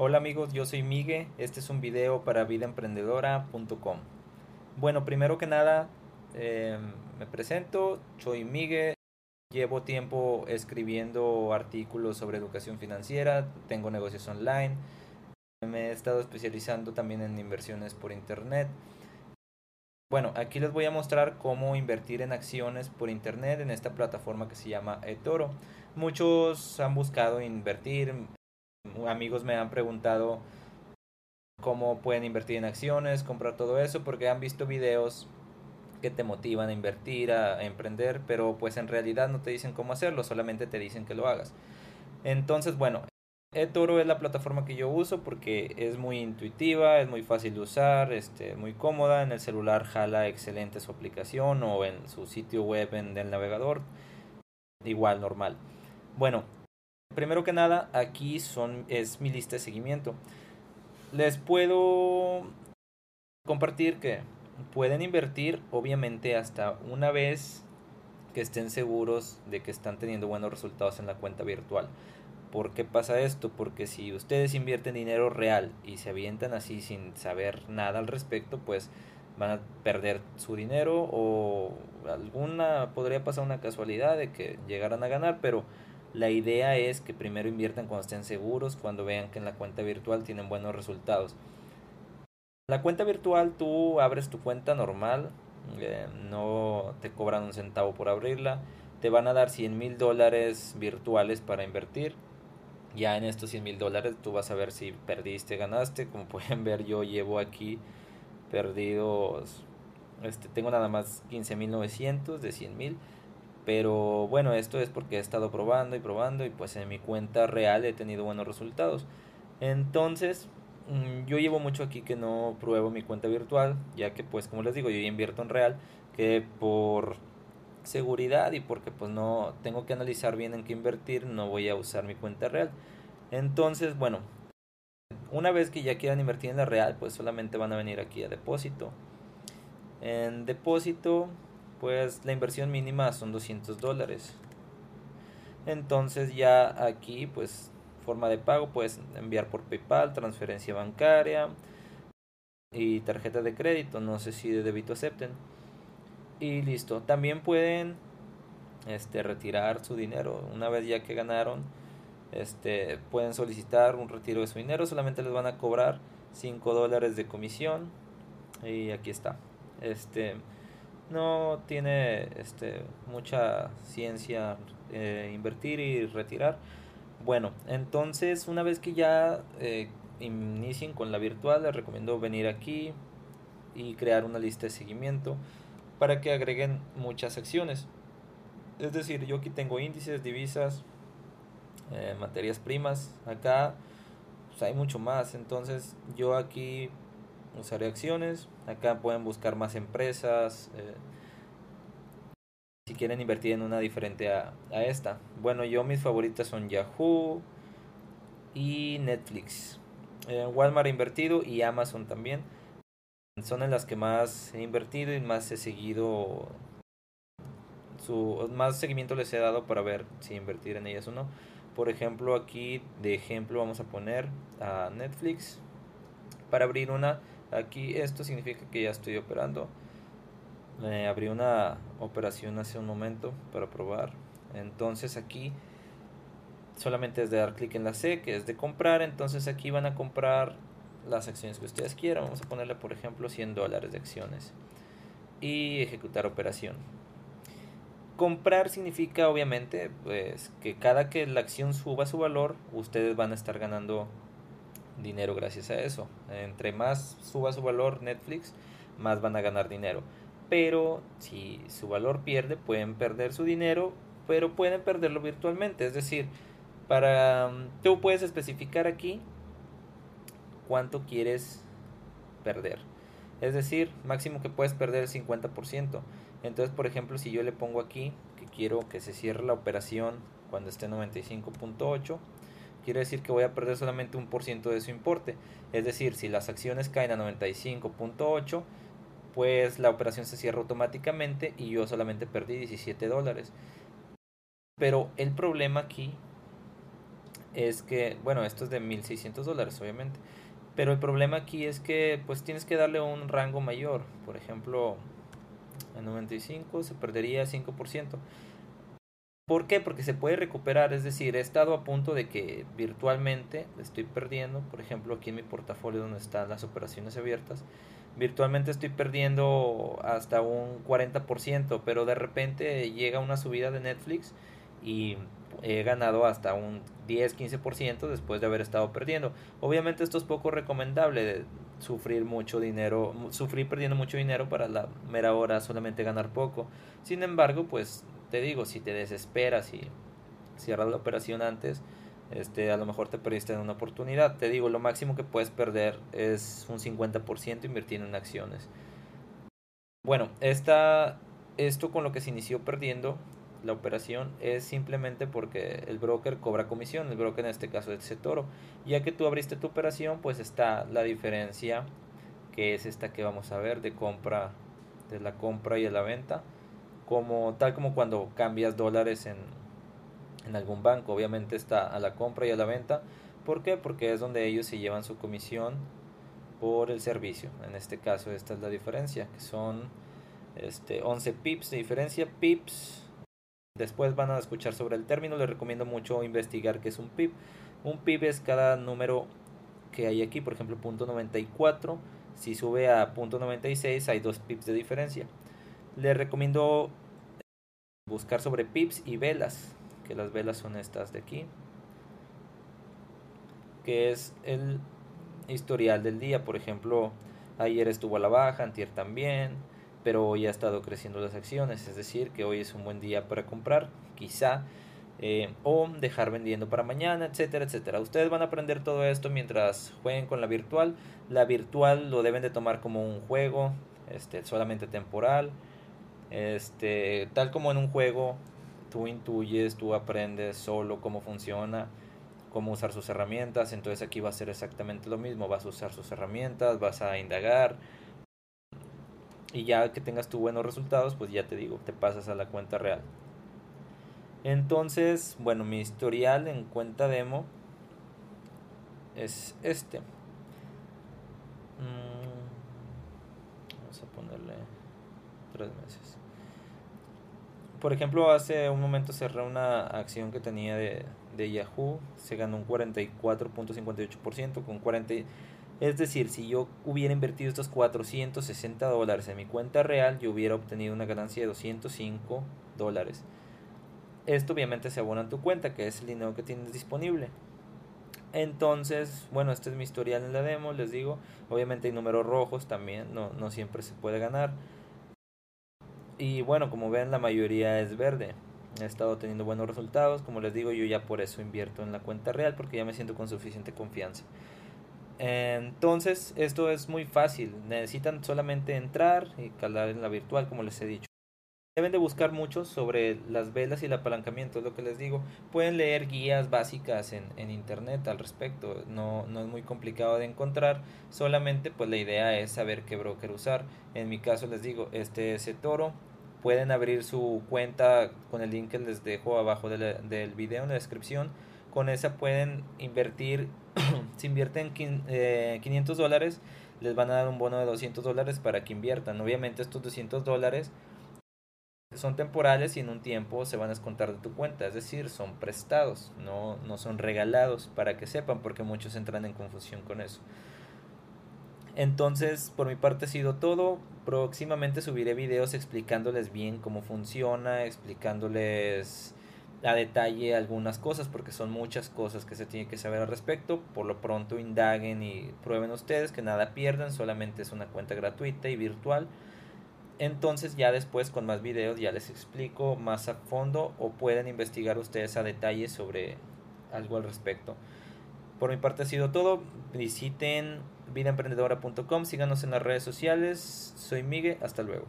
Hola amigos, yo soy Migue, este es un video para vidaemprendedora.com. Bueno, primero que nada, em, me presento, soy Migue, llevo tiempo escribiendo artículos sobre educación financiera, tengo negocios online, me he estado especializando también en inversiones por internet. Bueno, aquí les voy a mostrar cómo invertir en acciones por internet en esta plataforma que se llama eToro. Muchos han buscado invertir amigos me han preguntado cómo pueden invertir en acciones, comprar todo eso, porque han visto videos que te motivan a invertir, a, emprender, pero pues en realidad no te dicen cómo hacerlo, solamente te dicen que lo hagas. Entonces, bueno, eToro es la plataforma que yo uso porque es muy intuitiva, es muy fácil de usar, este, muy cómoda. En el celular jala excelente su aplicación o en su sitio web en el navegador, igual normal. Bueno, primero que nada, aquí son, es mi lista de seguimiento. Les puedo compartir que pueden invertir, obviamente, hasta una vez que estén seguros de que están teniendo buenos resultados en la cuenta virtual. ¿Por qué pasa esto? Porque si ustedes invierten dinero real y se avientan así sin saber nada al respecto, pues van a perder su dinero o alguna podría pasar una casualidad de que llegaran a ganar, pero la idea es que primero inviertan cuando estén seguros, cuando vean que en la cuenta virtual tienen buenos resultados. La cuenta virtual tú abres tu cuenta normal, eh, no te cobran un centavo por abrirla, te van a dar 100 mil dólares virtuales para invertir. Ya en estos 100 mil dólares tú vas a ver si perdiste, ganaste. Como pueden ver yo llevo aquí perdidos, este, tengo nada más 15 mil 900 de 100 mil pero bueno, esto es porque he estado probando y probando y pues en mi cuenta real he tenido buenos resultados. Entonces, mm, yo llevo mucho aquí que no pruebo mi cuenta virtual, ya que pues como les digo, yo invierto en real, que por seguridad y porque pues no tengo que analizar bien en qué invertir, no voy a usar mi cuenta real. Entonces, bueno, una vez que ya quieran invertir en la real, pues solamente van a venir aquí a depósito. En depósito pues la inversión mínima son 200 dólares. Entonces ya aquí pues forma de pago puedes enviar por PayPal, transferencia bancaria y tarjeta de crédito, no sé si de débito acepten. Y listo, también pueden este retirar su dinero una vez ya que ganaron. Este pueden solicitar un retiro de su dinero, solamente les van a cobrar 5 dólares de comisión y aquí está. Este no tiene este, mucha ciencia eh, invertir y retirar. Bueno, entonces una vez que ya eh, inicien con la virtual, les recomiendo venir aquí y crear una lista de seguimiento para que agreguen muchas secciones. Es decir, yo aquí tengo índices, divisas, eh, materias primas. Acá pues, hay mucho más. Entonces yo aquí usaré acciones. Acá pueden buscar más empresas. Eh, si quieren invertir en una diferente a, esta. Bueno, yo mis favoritas son Yahoo y Netflix. Eh, Walmart invertido y Amazon también. Son en las que más he invertido y más he seguido. Su, más seguimiento les he dado para ver si invertir en ellas o no. Por ejemplo, aquí de ejemplo vamos a poner a Netflix. Para abrir una Aquí esto significa que ya estoy operando. Me abrí una operación hace un momento para probar. Entonces aquí solamente es de dar clic en la C, que es de comprar. Entonces aquí van a comprar las acciones que ustedes quieran. Vamos a ponerle, por ejemplo, 100 dólares de acciones. Y ejecutar operación. Comprar significa, obviamente, pues que cada que la acción suba su valor, ustedes van a estar ganando dinero gracias a eso. Entre más suba su valor Netflix, más van a ganar dinero. Pero si su valor pierde, pueden perder su dinero, pero pueden perderlo virtualmente. Es decir, para mm, tú puedes especificar aquí cuánto quieres perder. Es decir, máximo que puedes perder el 50%. Entonces, por ejemplo, si yo le pongo aquí que quiero que se cierre la operación cuando esté 95.8, quiere decir que voy a perder solamente un por ciento de su importe. Es decir, si las acciones caen a 95.8, pues la operación se cierra automáticamente y yo solamente perdí 17 dólares. Pero el problema aquí es que, bueno, esto es de 1600 dólares, obviamente. Pero el problema aquí es que pues tienes que darle un rango mayor. Por ejemplo, en 95 se perdería 5%. ¿Por qué? Porque se puede recuperar, es decir, he estado a punto de que virtualmente estoy perdiendo, por ejemplo aquí en mi portafolio donde están las operaciones abiertas, virtualmente estoy perdiendo hasta un 40%, pero de repente llega una subida de Netflix y he ganado hasta un 10-15% después de haber estado perdiendo. Obviamente esto es poco recomendable, sufrir mucho dinero, sufrir perdiendo mucho dinero para la mera hora solamente ganar poco. Sin embargo, pues te digo, si te desesperas y cierras la operación antes, este, a lo mejor te perdiste en una oportunidad. Te digo, lo máximo que puedes perder es un 50% invirtiendo en acciones. Bueno, esta, esto con lo que se inició perdiendo la operación es simplemente porque el broker cobra comisión, el broker en este caso es Toro. Ya que tú abriste tu operación, pues está la diferencia que es esta que vamos a ver de compra, de la compra y de la venta, como tal como cuando cambias dólares en, en algún banco, obviamente está a la compra y a la venta. ¿Por qué? Porque es donde ellos se llevan su comisión por el servicio. En este caso esta es la diferencia, que son este 11 pips de diferencia, pips Después van a escuchar sobre el término. Les recomiendo mucho investigar qué es un PIB. Un PIB es cada número que hay aquí, por ejemplo, punto 94. Si sube a punto 96 hay dos pips de diferencia. Les recomiendo buscar sobre pips y velas, que las velas son estas de aquí, que es el historial del día. Por ejemplo, ayer estuvo a la baja, antier también, pero hoy ha estado creciendo las acciones, es decir, que hoy es un buen día para comprar, quizá, eh, o dejar vendiendo para mañana, etcétera, etcétera. Ustedes van a aprender todo esto mientras jueguen con la virtual. La virtual lo deben de tomar como un juego, este, solamente temporal. Este, tal como en un juego, tú intuyes, tú aprendes solo cómo funciona, cómo usar sus herramientas. Entonces aquí va a ser exactamente lo mismo. Vas a usar sus herramientas, vas a indagar, y ya que tengas tus buenos resultados, pues ya te digo, te pasas a la cuenta real. Entonces, bueno, mi historial en cuenta demo es este. Mm, vamos a ponerle tres meses. Por ejemplo, hace un momento cerré una acción que tenía de, de Yahoo. Se ganó un 44.58% con 40 es decir, si yo hubiera invertido estos 460 dólares en mi cuenta real, yo hubiera obtenido una ganancia de 205 dólares. Esto obviamente se abona en tu cuenta, que es el dinero que tienes disponible. Entonces, bueno, este es mi historial en la demo, les digo. Obviamente hay números rojos también, no, no siempre se puede ganar. Y bueno, como ven, la mayoría es verde. He estado teniendo buenos resultados. Como les digo, yo ya por eso invierto en la cuenta real, porque ya me siento con suficiente confianza. Entonces, esto es muy fácil. Necesitan solamente entrar y calar en la virtual, como les he dicho. Deben de buscar mucho sobre las velas y el apalancamiento, es lo que les digo. Pueden leer guías básicas en, en internet al respecto. No, no, es muy complicado de encontrar. Solamente pues la idea es saber qué broker usar. En mi caso les digo, este es Toro. Pueden abrir su cuenta con el link que les dejo abajo del video en la descripción con esa pueden invertir, si invierten 500 eh, dólares, les van a dar un bono de 200 dólares para que inviertan. Obviamente estos 200 dólares son temporales y en un tiempo se van a descontar de tu cuenta, es decir, son prestados, no, no son regalados para que sepan, porque muchos entran en confusión con eso. Entonces, por mi parte ha sido todo. Próximamente subiré videos explicándoles bien cómo funciona, explicándoles a detalle algunas cosas porque son muchas cosas que se tiene que saber al respecto. Por lo pronto indaguen y prueben ustedes que nada pierden, solamente es una cuenta gratuita y virtual. Entonces ya después con más videos ya les explico más a fondo o pueden investigar ustedes a detalle sobre algo al respecto. Por mi parte ha sido todo. Visiten vidaemprendedora.com, síganos en las redes sociales. Soy Miguel, hasta luego.